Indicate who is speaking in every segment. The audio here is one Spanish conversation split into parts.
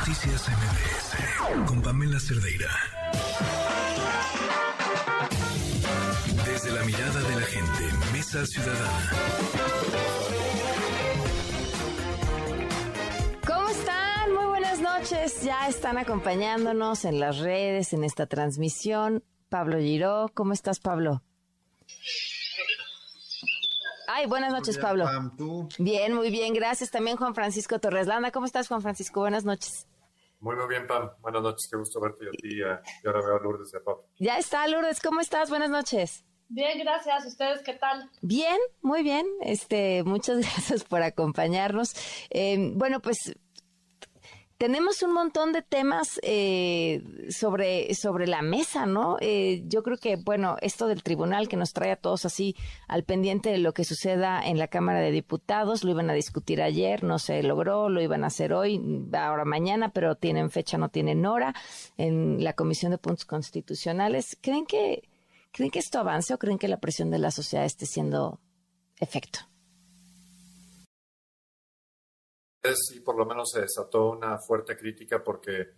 Speaker 1: Noticias MBS con Pamela Cerdeira. Desde la mirada de la gente, Mesa Ciudadana.
Speaker 2: ¿Cómo están? Muy buenas noches. Ya están acompañándonos en las redes, en esta transmisión. Pablo Giró, ¿cómo estás, Pablo? Ay, buenas noches, Pablo. Bien, muy bien, gracias. También Juan Francisco Torres Landa. ¿Cómo estás, Juan Francisco? Buenas noches.
Speaker 3: Muy, muy bien, Pam. Buenas noches, qué gusto verte a ti y ahora veo a Lourdes y a Pablo.
Speaker 2: Ya está, Lourdes, ¿cómo estás? Buenas noches.
Speaker 4: Bien, gracias. ¿Ustedes qué tal?
Speaker 2: Bien, muy bien. Este, muchas gracias por acompañarnos. Eh, bueno, pues tenemos un montón de temas eh, sobre, sobre la mesa, ¿no? Eh, yo creo que, bueno, esto del tribunal que nos trae a todos así al pendiente de lo que suceda en la Cámara de Diputados, lo iban a discutir ayer, no se logró, lo iban a hacer hoy, ahora mañana, pero tienen fecha, no tienen hora, en la Comisión de Puntos Constitucionales. ¿Creen que, ¿creen que esto avance o creen que la presión de la sociedad esté siendo efecto?
Speaker 3: Y por lo menos se desató una fuerte crítica porque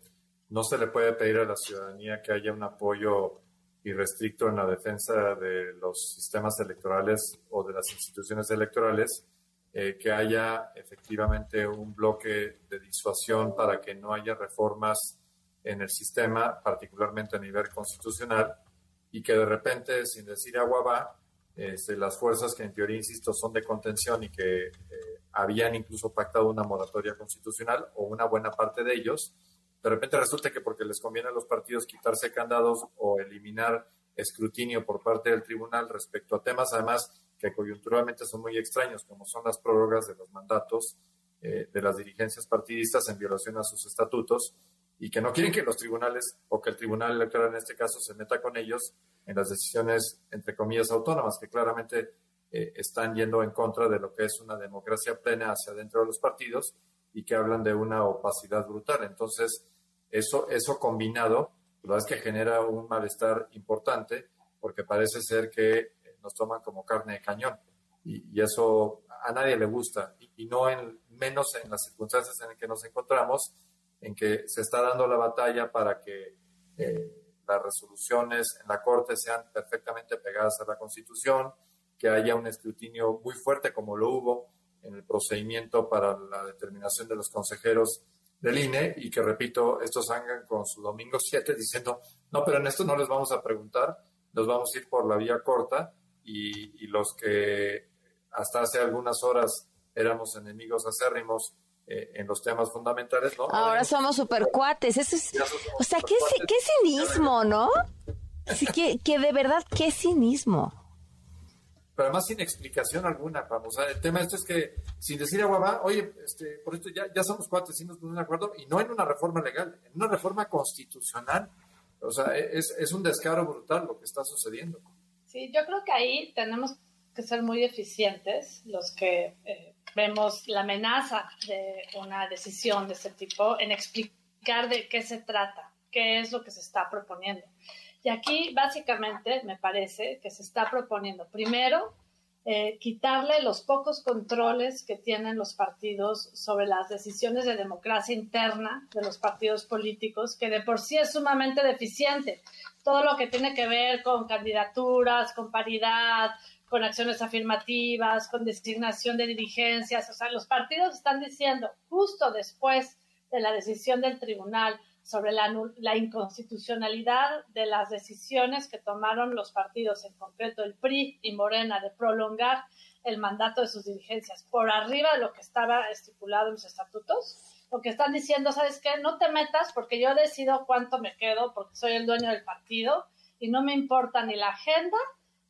Speaker 3: no se le puede pedir a la ciudadanía que haya un apoyo irrestricto en la defensa de los sistemas electorales o de las instituciones electorales, eh, que haya efectivamente un bloque de disuasión para que no haya reformas en el sistema, particularmente a nivel constitucional, y que de repente, sin decir agua va, este, las fuerzas que en teoría, insisto, son de contención y que eh, habían incluso pactado una moratoria constitucional o una buena parte de ellos, de repente resulta que porque les conviene a los partidos quitarse candados o eliminar escrutinio por parte del tribunal respecto a temas además que coyunturalmente son muy extraños, como son las prórrogas de los mandatos eh, de las dirigencias partidistas en violación a sus estatutos y que no quieren que los tribunales o que el tribunal electoral en este caso se meta con ellos en las decisiones, entre comillas, autónomas, que claramente eh, están yendo en contra de lo que es una democracia plena hacia dentro de los partidos y que hablan de una opacidad brutal. Entonces, eso, eso combinado, la verdad es que genera un malestar importante porque parece ser que nos toman como carne de cañón y, eso a nadie le gusta y, no en menos en las circunstancias en las que nos encontramos, en que se está dando la batalla para que eh, las resoluciones en la Corte sean perfectamente pegadas a la Constitución, que haya un escrutinio muy fuerte como lo hubo en el procedimiento para la determinación de los consejeros del INE y que, repito, estos salgan con su domingo 7 diciendo, no, pero en esto no les vamos a preguntar, nos vamos a ir por la vía corta y, los que hasta hace algunas horas éramos enemigos acérrimos eh, en los temas fundamentales, ¿no?
Speaker 2: Ahora somos super cuates. Eso es, o sea, qué, qué cinismo, ¿no? Sí, que, que de verdad, qué cinismo
Speaker 3: pero además sin explicación alguna, vamos. O sea, el tema esto es que, sin decir agua va, oye, este, por esto ya, ya somos cuatro, ponemos de acuerdo, y no en una reforma legal, en una reforma constitucional. O sea, es, es un descaro brutal lo que está sucediendo.
Speaker 4: Sí, yo creo que ahí tenemos que ser muy eficientes los que eh, vemos la amenaza de una decisión de ese tipo en explicar de qué se trata, qué es lo que se está proponiendo. Y aquí básicamente me parece que se está proponiendo primero eh, quitarle los pocos controles que tienen los partidos sobre las decisiones de democracia interna de los partidos políticos, que de por sí es sumamente deficiente. Todo lo que tiene que ver con candidaturas, con paridad, con acciones afirmativas, con designación de dirigencias. O sea, los partidos están diciendo justo después de la decisión del tribunal sobre la, inconstitucionalidad de las decisiones que tomaron los partidos, en concreto el PRI y Morena, de prolongar el mandato de sus dirigencias por arriba de lo que estaba estipulado en los estatutos. Lo que están diciendo, ¿sabes qué? No te metas porque yo decido cuánto me quedo porque soy el dueño del partido y no me importa ni la agenda,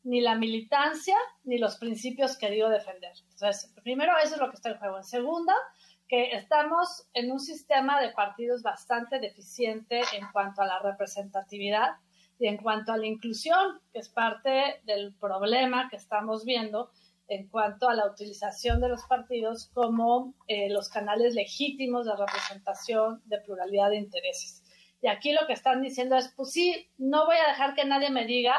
Speaker 4: ni la militancia, ni los principios que digo defender. Entonces, primero, eso es lo que está en juego. En segunda, que estamos en un sistema de partidos bastante deficiente en cuanto a la representatividad y en cuanto a la inclusión, que es parte del problema que estamos viendo en cuanto a la utilización de los partidos como eh, los canales legítimos de representación de pluralidad de intereses. Y aquí lo que están diciendo es, pues sí, no voy a dejar que nadie me diga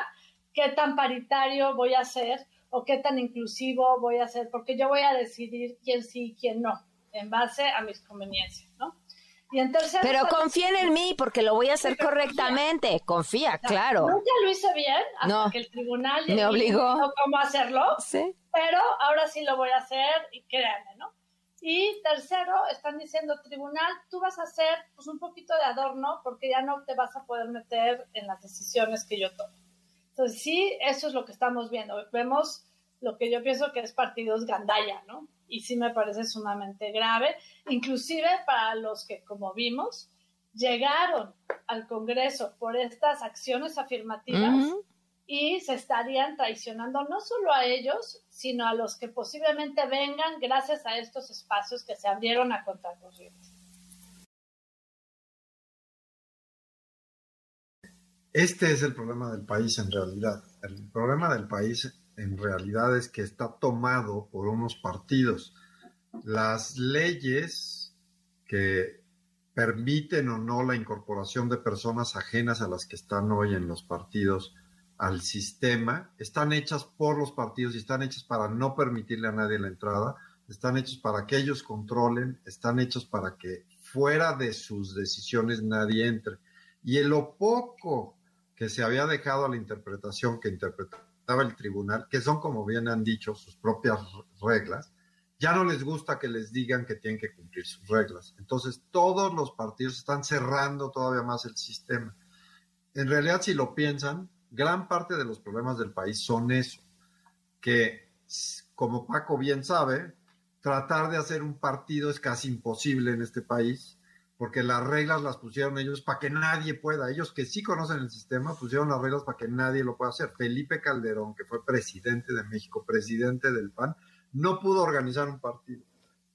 Speaker 4: qué tan paritario voy a ser o qué tan inclusivo voy a ser, porque yo voy a decidir quién sí y quién no en base a mis conveniencias, ¿no? Y en tercero,
Speaker 2: Pero confíen en mí porque lo voy a hacer
Speaker 4: Pero confía.
Speaker 2: correctamente. Confía, claro.
Speaker 4: Nunca lo hice bien hasta
Speaker 2: No.
Speaker 4: que el tribunal
Speaker 2: Me obligó.
Speaker 4: dijo cómo hacerlo,
Speaker 2: Sí.
Speaker 4: pero ahora sí lo voy a hacer y créanme, ¿no? Y tercero, están diciendo, tribunal, tú vas a hacer pues, un poquito de adorno porque ya no te vas a poder meter en las decisiones que yo tomo. Entonces, sí, eso es lo que estamos viendo. Vemos lo que yo pienso que es partidos gandalla, ¿no? Y sí me parece sumamente grave, inclusive para los que, como vimos, llegaron al Congreso por estas acciones afirmativas y se estarían traicionando no solo a ellos, sino a los que posiblemente vengan gracias a estos espacios que se abrieron a contracorriente.
Speaker 5: Este es el problema del país en realidad. El problema del país en realidad es que está tomado por unos partidos. Las leyes que permiten o no la incorporación de personas ajenas a las que están hoy en los partidos al sistema están hechas por los partidos y están hechas para no permitirle a nadie la entrada, están hechas para que ellos controlen, están hechas para que fuera de sus decisiones nadie entre. Y en lo poco que se había dejado a la interpretación que interpretaba el tribunal, que son, como bien han dicho, sus propias reglas, ya no les gusta que les digan que tienen que cumplir sus reglas. Entonces, todos los partidos están cerrando todavía más el sistema. En realidad, si lo piensan, gran parte de los problemas del país son eso, que, como Paco bien sabe, tratar de hacer un partido es casi imposible en este país porque las reglas las pusieron ellos para que nadie pueda. Ellos que sí conocen el sistema pusieron las reglas para que nadie lo pueda hacer. Felipe Calderón, que fue presidente de México, presidente del PAN, no pudo organizar un partido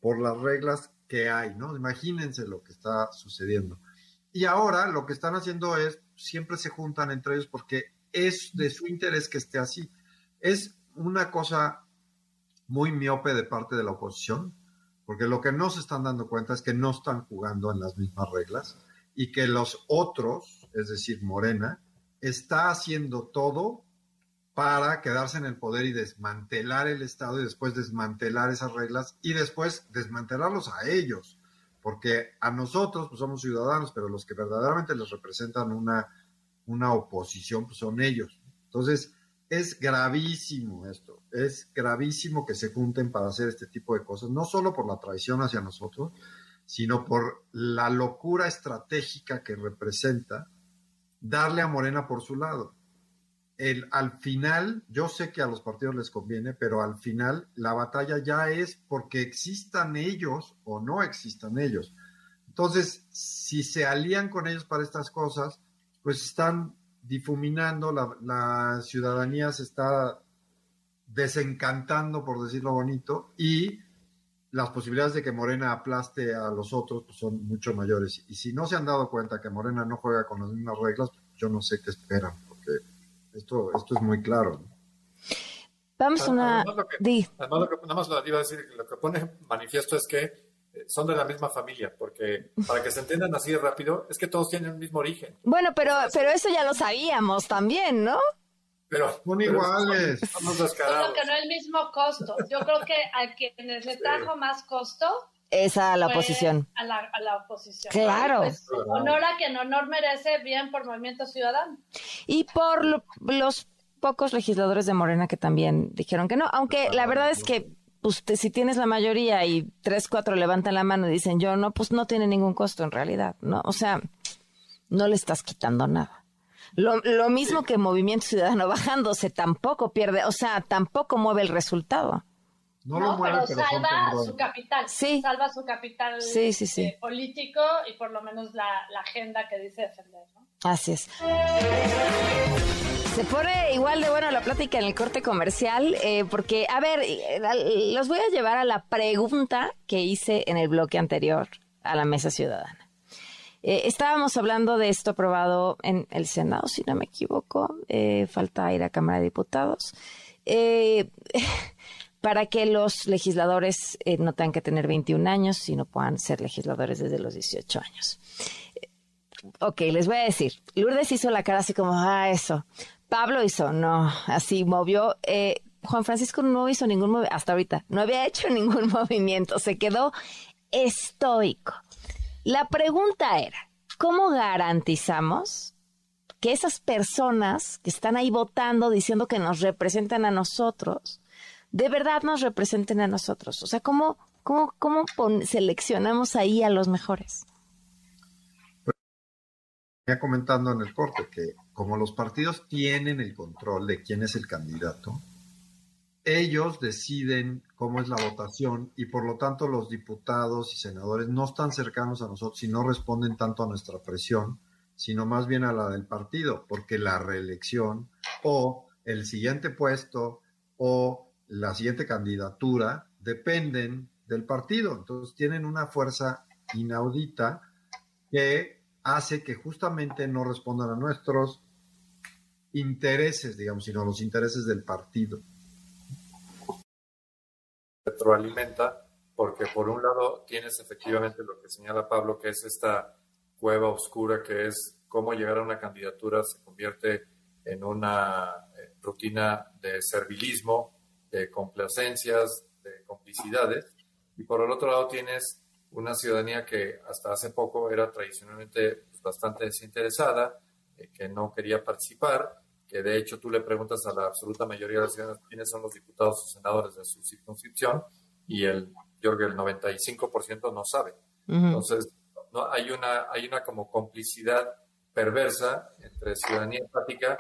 Speaker 5: por las reglas que hay, ¿no? Imagínense lo que está sucediendo. Y ahora lo que están haciendo es, siempre se juntan entre ellos porque es de su interés que esté así. Es una cosa muy miope de parte de la oposición, porque lo que no se están dando cuenta es que no están jugando en las mismas reglas y que los otros, es decir, Morena, está haciendo todo para quedarse en el poder y desmantelar el Estado y después desmantelar esas reglas y después desmantelarlos a ellos, porque a nosotros pues somos ciudadanos, pero los que verdaderamente les representan una, una oposición pues son ellos. Entonces, es gravísimo esto, es gravísimo que se junten para hacer este tipo de cosas, no solo por la traición hacia nosotros, sino por la locura estratégica que representa darle a Morena por su lado. El, al final, yo sé que a los partidos les conviene, pero al final la batalla ya es porque existan ellos o no existan ellos. Entonces, si se alían con ellos para estas cosas, pues están difuminando, la, la, ciudadanía se está desencantando, por decirlo bonito, y las posibilidades de que Morena aplaste a los otros pues, son mucho mayores. Y si no se han dado cuenta que Morena no juega con las mismas reglas, yo no sé qué esperan, porque esto, esto es muy claro. ¿no?
Speaker 2: Vamos a una...
Speaker 3: Además, lo que, además lo que, nada más lo iba a decir, lo que pone manifiesto es que son de la misma familia, porque para que se entiendan así de rápido, es que todos tienen el mismo origen.
Speaker 2: Bueno, pero, pero eso ya lo sabíamos también, ¿no?
Speaker 3: Pero
Speaker 5: son iguales.
Speaker 3: Somos descarados.
Speaker 4: que no es el mismo costo. Yo creo que a quienes le trajo sí. más costo
Speaker 2: es a la oposición.
Speaker 4: A la, a la oposición.
Speaker 2: Claro.
Speaker 4: Pues, honor a quien honor merece, bien por Movimiento Ciudadano.
Speaker 2: Y por lo, los pocos legisladores de Morena que también dijeron que no, aunque la verdad es que pues te, si tienes la mayoría y tres, cuatro levantan la mano y dicen yo no, pues no tiene ningún costo en realidad, ¿no? O sea, no le estás quitando nada. Lo, lo mismo sí. que Movimiento Ciudadano bajándose tampoco pierde, o sea, tampoco mueve el resultado.
Speaker 4: No, no lo mueve, pero, pero salva su capital.
Speaker 2: Sí.
Speaker 4: Salva su capital
Speaker 2: sí, sí, sí.
Speaker 4: Eh, político y por lo menos la, la, agenda que dice defender, ¿no?
Speaker 2: Así es. Se pone igual de bueno la plática en el corte comercial, eh, porque, a ver, los voy a llevar a la pregunta que hice en el bloque anterior a la mesa ciudadana. Eh, estábamos hablando de esto aprobado en el Senado, si no me equivoco, eh, falta ir a Cámara de Diputados, para que los legisladores no tengan que tener 21 años, sino puedan ser legisladores desde los 18 años. Ok, les voy a decir, Lourdes hizo la cara así como, ah, eso. Pablo hizo, no, así movió. Eh, Juan Francisco no hizo ningún movimiento, hasta ahorita, no había hecho ningún movimiento, se quedó estoico. La pregunta era, ¿cómo garantizamos que esas personas que están ahí votando, diciendo que nos representan a nosotros, de verdad nos representen a nosotros? O sea, ¿cómo, cómo, cómo seleccionamos ahí a los mejores?
Speaker 5: Venía comentando en el corte que como los partidos tienen el control de quién es el candidato, ellos deciden cómo es la votación y por lo tanto los diputados y senadores no están cercanos a nosotros y no responden tanto a nuestra presión, sino más bien a la del partido, porque la reelección o el siguiente puesto o la siguiente candidatura dependen del partido. Entonces tienen una fuerza inaudita que hace que justamente no respondan a nuestros intereses, digamos, sino a los intereses del partido
Speaker 3: retroalimenta, porque por un lado tienes efectivamente lo que señala Pablo, que es esta cueva oscura que es cómo llegar a una candidatura se convierte en una eh, rutina de servilismo, de complacencias, de complicidades. Y por el otro lado tienes una ciudadanía que hasta hace poco era tradicionalmente pues, bastante desinteresada, eh, que no quería participar, que de hecho tú le preguntas a la absoluta mayoría de las ciudadanos quiénes son los diputados o senadores de su circunscripción y el, yo creo que el 95% no sabe. Entonces, no, hay, una, hay una como complicidad perversa entre ciudadanía empática,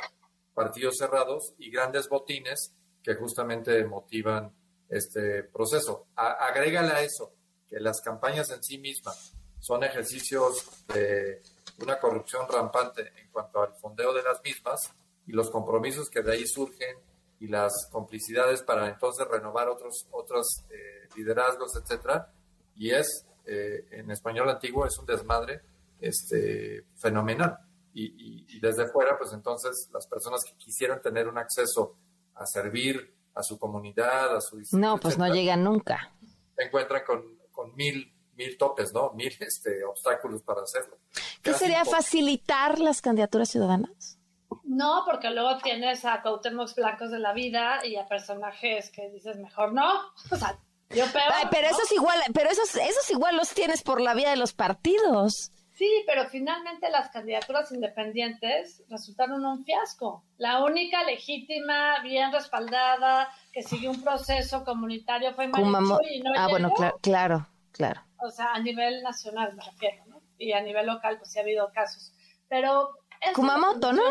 Speaker 3: partidos cerrados y grandes botines que justamente motivan este proceso. agrégale a eso que las campañas en sí mismas son ejercicios de una corrupción rampante en cuanto al fondeo de las mismas y los compromisos que de ahí surgen y las complicidades para entonces renovar otros, otros eh, liderazgos, etcétera. Y es, eh, en español antiguo, es un desmadre este, fenomenal. Y, desde fuera, pues entonces las personas que quisieran tener un acceso a servir a su comunidad, a su
Speaker 2: No, pues no llegan nunca.
Speaker 3: Se encuentran con mil mil topes, ¿no? Mil este, obstáculos para hacerlo.
Speaker 2: ¿Qué sería facilitar las candidaturas ciudadanas?
Speaker 4: No, porque luego tienes a Cuauhtémoc blancos de la vida y a personajes que dices mejor no. O sea, yo peor.
Speaker 2: Ay, pero esos igual, pero esos, esos igual los tienes por la vía de los partidos.
Speaker 4: Sí, pero finalmente las candidaturas independientes resultaron un fiasco. La única legítima, bien respaldada, que siguió un proceso comunitario fue Marichuy y no
Speaker 2: Ah, bueno, claro, claro,
Speaker 4: O sea, a nivel nacional me refiero, ¿no? Y a nivel local, pues sí ha habido casos. Pero
Speaker 2: Kumamoto, ¿no?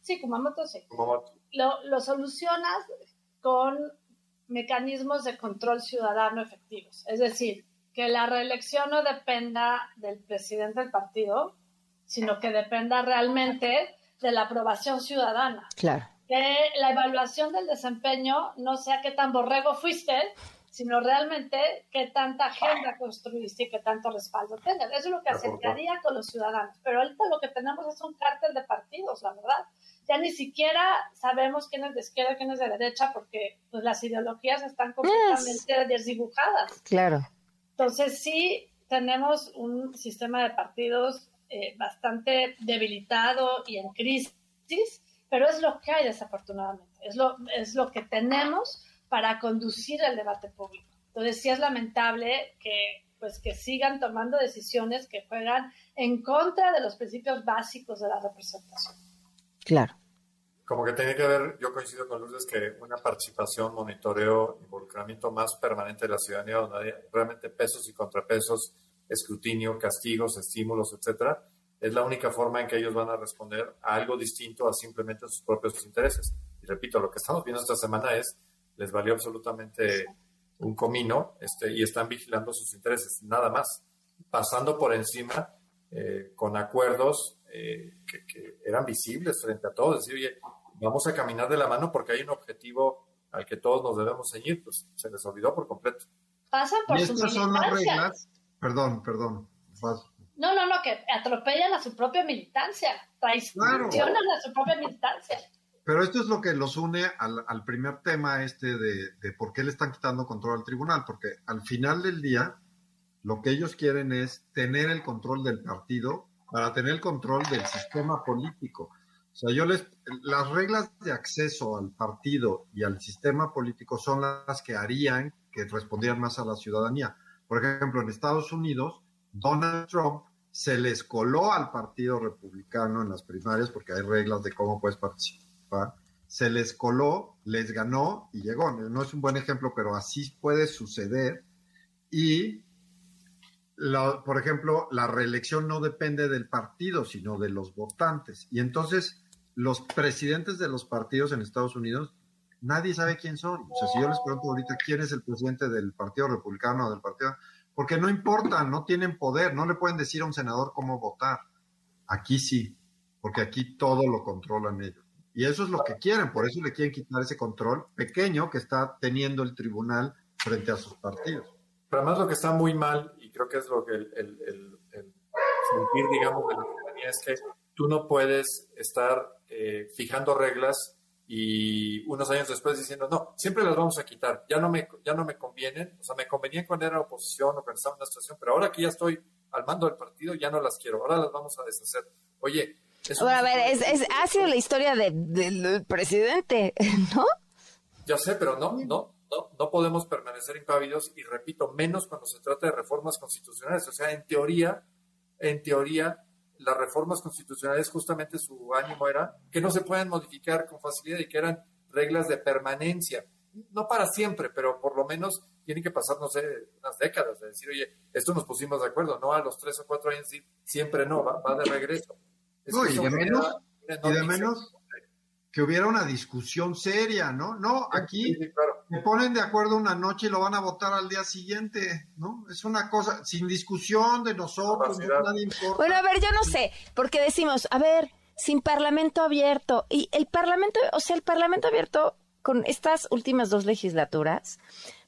Speaker 4: Sí, Kumamoto sí. Lo, lo solucionas con mecanismos de control ciudadano efectivos. Es decir, que la reelección no dependa del presidente del partido, sino que dependa realmente de la aprobación ciudadana.
Speaker 2: Claro.
Speaker 4: Que la evaluación del desempeño no sea qué tan borrego fuiste, sino realmente qué tanta agenda construiste y qué tanto respaldo tengas. Eso es lo que acercaría con los ciudadanos. Pero ahorita lo que tenemos es un cártel de partidos, la verdad. Ya ni siquiera sabemos quién es de izquierda, quién es de derecha, porque pues, las ideologías están completamente desdibujadas.
Speaker 2: Claro.
Speaker 4: Entonces sí tenemos un sistema de partidos eh, bastante debilitado y en crisis, pero es lo que hay desafortunadamente. Es lo, es lo que tenemos para conducir el debate público. Entonces sí es lamentable que pues que sigan tomando decisiones que juegan en contra de los principios básicos de la representación.
Speaker 2: Claro.
Speaker 3: Como que tiene que haber, yo coincido con Lourdes, que una participación, monitoreo, involucramiento más permanente de la ciudadanía, donde hay realmente pesos y contrapesos, escrutinio, castigos, estímulos, etcétera, es la única forma en que ellos van a responder a algo distinto a simplemente sus propios intereses. Y repito, lo que estamos viendo esta semana es les valió absolutamente un comino este, y están vigilando sus intereses, nada más, pasando por encima eh, con acuerdos eh, que, eran visibles frente a todos, decir, oye, vamos a caminar de la mano porque hay un objetivo al que todos nos debemos seguir, pues se les olvidó por completo.
Speaker 4: Pasan por
Speaker 5: y estas son las reglas, perdón, perdón,
Speaker 4: No, no, no, que atropellan a su propia militancia, traicionan a su propia militancia.
Speaker 5: Pero esto es lo que los une al, primer tema este de, por qué le están quitando control al tribunal, porque al final del día lo que ellos quieren es tener el control del partido para tener el control del sistema político. O sea, yo les, las reglas de acceso al partido y al sistema político son las que harían que respondieran más a la ciudadanía. Por ejemplo, en Estados Unidos Donald Trump se les coló al Partido Republicano en las primarias porque hay reglas de cómo puedes participar. Se les coló, les ganó y llegó. No es un buen ejemplo, pero así puede suceder. Y, por ejemplo, la reelección no depende del partido, sino de los votantes. Y entonces los presidentes de los partidos en Estados Unidos nadie sabe quién son. O sea, si yo les pregunto ahorita quién es el presidente del Partido Republicano o del Partido, porque no importa, no tienen poder, no le pueden decir a un senador cómo votar. Aquí sí, porque aquí todo lo controlan ellos. Y eso es lo que quieren, por eso le quieren quitar ese control pequeño que está teniendo el tribunal frente a sus partidos.
Speaker 3: Pero además lo que está muy mal, y creo que es lo que el, sentir, digamos, de la ciudadanía es que tú no puedes estar eh, fijando reglas y unos años después diciendo, no, siempre las vamos a quitar, ya no me, ya no me convienen, o sea, me convenían cuando era oposición o cuando estaba en una situación, pero ahora que ya estoy al mando del partido, ya no las quiero, ahora las vamos a deshacer. Oye,
Speaker 2: a ver, es, ha sido la historia del presidente, ¿no?
Speaker 3: Ya sé, pero no, no, no, no podemos permanecer impávidos y repito, menos cuando se trata de reformas constitucionales. O sea, en teoría, en teoría, las reformas constitucionales justamente su ánimo era que no se pueden modificar con facilidad y que eran reglas de permanencia. No para siempre, pero por lo menos tienen que pasar, no sé, unas décadas de decir, oye, esto nos pusimos de acuerdo, no a los tres o cuatro años, siempre no, va, va de regreso.
Speaker 5: No, y de menos, y de menos que hubiera una discusión seria, ¿no? No, aquí se ponen de acuerdo una noche y lo van a votar al día siguiente, ¿no? Es una cosa sin discusión de nosotros, no, nadie importa.
Speaker 2: Bueno, a ver, yo no sé, porque decimos, a ver, sin parlamento abierto y el parlamento, o sea, el parlamento abierto con estas últimas dos legislaturas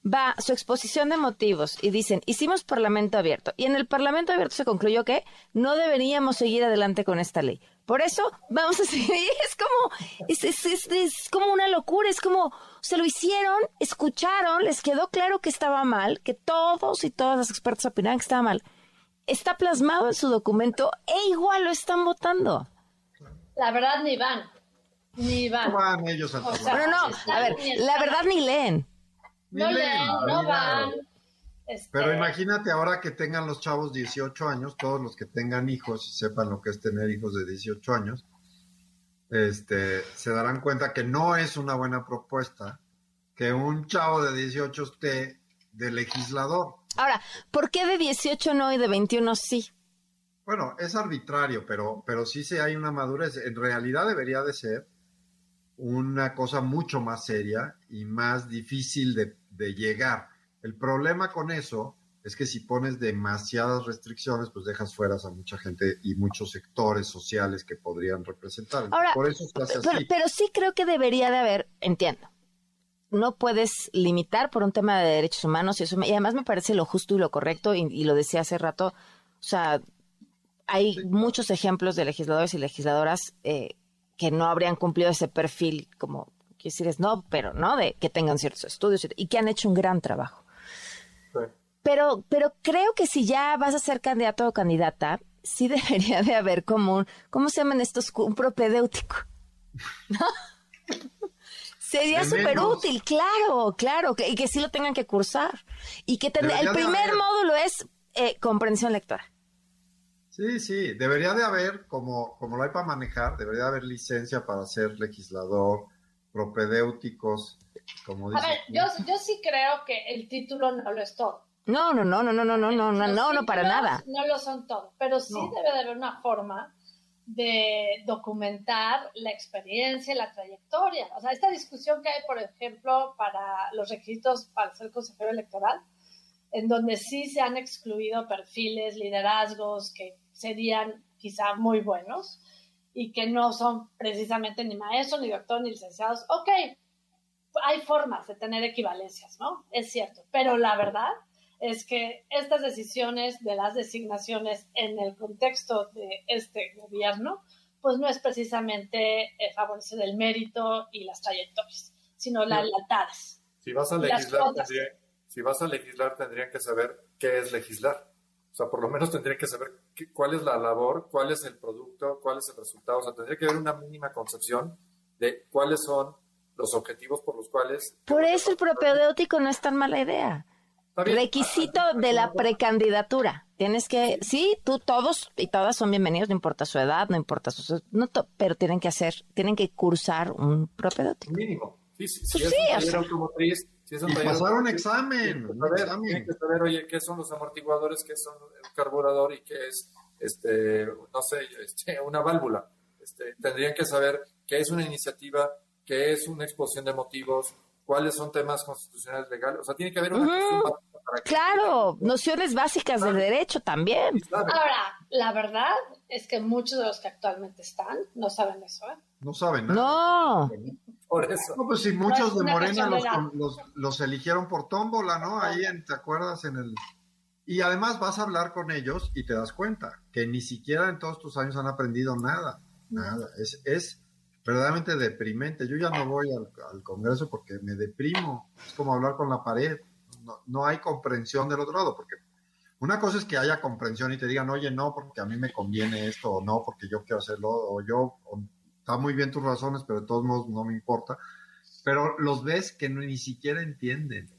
Speaker 2: va su exposición de motivos y dicen, hicimos parlamento abierto. Y en el parlamento abierto se concluyó que no deberíamos seguir adelante con esta ley. Por eso vamos a seguir. Es como, es, es, es, como una locura. Es como, se lo hicieron, escucharon, les quedó claro que estaba mal, que todos y todas las expertos opinaban que estaba mal. Está plasmado en su documento e igual lo están votando.
Speaker 4: La verdad ni van. Ni van.
Speaker 5: No van ellos a
Speaker 2: Bueno, no, a ver, la verdad ni leen.
Speaker 4: No leen, no van.
Speaker 5: Este, Pero imagínate ahora que tengan los chavos 18 años, todos los que tengan hijos y sepan lo que es tener hijos de 18 años, este, se darán cuenta que no es una buena propuesta que un chavo de 18 esté de legislador.
Speaker 2: Ahora, ¿por qué de 18 no y de 21 sí?
Speaker 5: Bueno, es arbitrario, pero, pero sí se hay una madurez. En realidad debería de ser una cosa mucho más seria y más difícil de, de llegar. El problema con eso es que si pones demasiadas restricciones, pues dejas fuera a mucha gente y muchos sectores sociales que podrían representar.
Speaker 2: Ahora, Por eso Pero, sí creo que debería de haber, entiendo, no puedes limitar por un tema de derechos humanos y eso y además me parece lo justo y lo correcto y, lo decía hace rato, o sea, hay muchos ejemplos de legisladores y legisladoras eh, que no habrían cumplido ese perfil como decir es no, pero no de que tengan ciertos estudios y que han hecho un gran trabajo. Pero, pero creo que si ya vas a ser candidato o candidata, sí debería de haber como un, ¿cómo se llaman estos? Un propedéutico. Sería súper útil, claro, claro, y que sí lo tengan que cursar. Y que el primer módulo es eh, comprensión lectora.
Speaker 5: Sí, sí, debería de haber, como, como lo hay para manejar, debería de haber licencia para ser legislador, propedéuticos, como
Speaker 4: A ver, yo, yo sí creo que el título no lo es todo.
Speaker 2: No, no, no, no, no, no, no, no, no, no, no para nada.
Speaker 4: No lo son todo, pero sí debe de haber una forma de documentar la experiencia, la trayectoria. O sea, esta discusión que hay, por ejemplo, para los requisitos para ser consejero electoral, en donde sí se han excluido perfiles, liderazgos que serían quizá muy buenos y que no son precisamente ni maestros, ni doctor, ni licenciados. Ok, hay formas de tener equivalencias, ¿no? Es cierto, pero la verdad es que estas decisiones de las designaciones en el contexto de este gobierno, pues no es precisamente eh, favorecer el mérito y las trayectorias, sino las lealtades.
Speaker 3: Si vas a legislar, si vas a legislar, tendrían que saber qué es legislar. O sea, por lo menos tendrían que saber cuál es la labor, cuál es el producto, cuál es el resultado. O sea, tendría que haber una mínima concepción de cuáles son los objetivos por los cuales...
Speaker 2: Por eso el propedéutico no es tan mala idea. requisito de la precandidatura. Tienes que, sí, tú todos y todas son bienvenidos, no importa su edad, no importa su, no pero tienen que hacer, tienen que cursar un propedéutico.
Speaker 3: Mínimo. Sí, sí,
Speaker 2: Pues
Speaker 3: si
Speaker 2: sí,
Speaker 3: es
Speaker 2: o sea.
Speaker 3: automotriz, si es un
Speaker 5: Y
Speaker 3: taller
Speaker 5: pasar un examen,
Speaker 3: tienen que
Speaker 5: un
Speaker 3: saber,
Speaker 5: examen.
Speaker 3: tienen que saber, oye, qué son los amortiguadores, qué son el carburador y qué es, este, no sé, este, una válvula. Este, tendrían que saber qué es una iniciativa, qué es una exposición de motivos, cuáles son temas constitucionales legales. O sea, tiene que haber una para que-
Speaker 2: Claro, nociones básicas del derecho también.
Speaker 4: Ahora, la verdad es que muchos de los que actualmente están no saben eso. ¿eh?
Speaker 5: No saben nada.
Speaker 2: No,
Speaker 3: Por eso.
Speaker 5: No, pues si muchos de Morena los, los eligieron por tómbola, ¿no? Ahí, en, ¿te acuerdas? En el... Y además vas a hablar con ellos y te das cuenta que ni siquiera en todos tus años han aprendido nada. Nada. Es, es verdaderamente deprimente. Yo ya no voy al, al Congreso porque me deprimo. Es como hablar con la pared. No, no hay comprensión del otro lado, porque una cosa es que haya comprensión y te digan, oye, no, porque a mí me conviene esto, o no, porque yo quiero hacerlo, o yo, o, está muy bien tus razones, pero de todos modos no me importa. Pero los ves que no- ni siquiera entienden.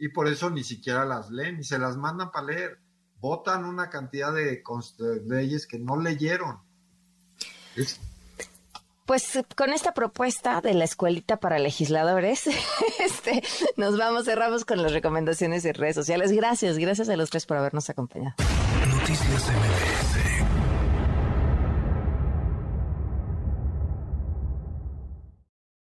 Speaker 5: Y por eso ni siquiera las leen, y se las mandan para leer. Votan una cantidad de, leyes que no leyeron. Es-
Speaker 2: pues con esta propuesta de la escuelita para legisladores, este, nos vamos, cerramos con las recomendaciones en redes sociales. Gracias, gracias a los tres por habernos acompañado.
Speaker 1: Noticias MBS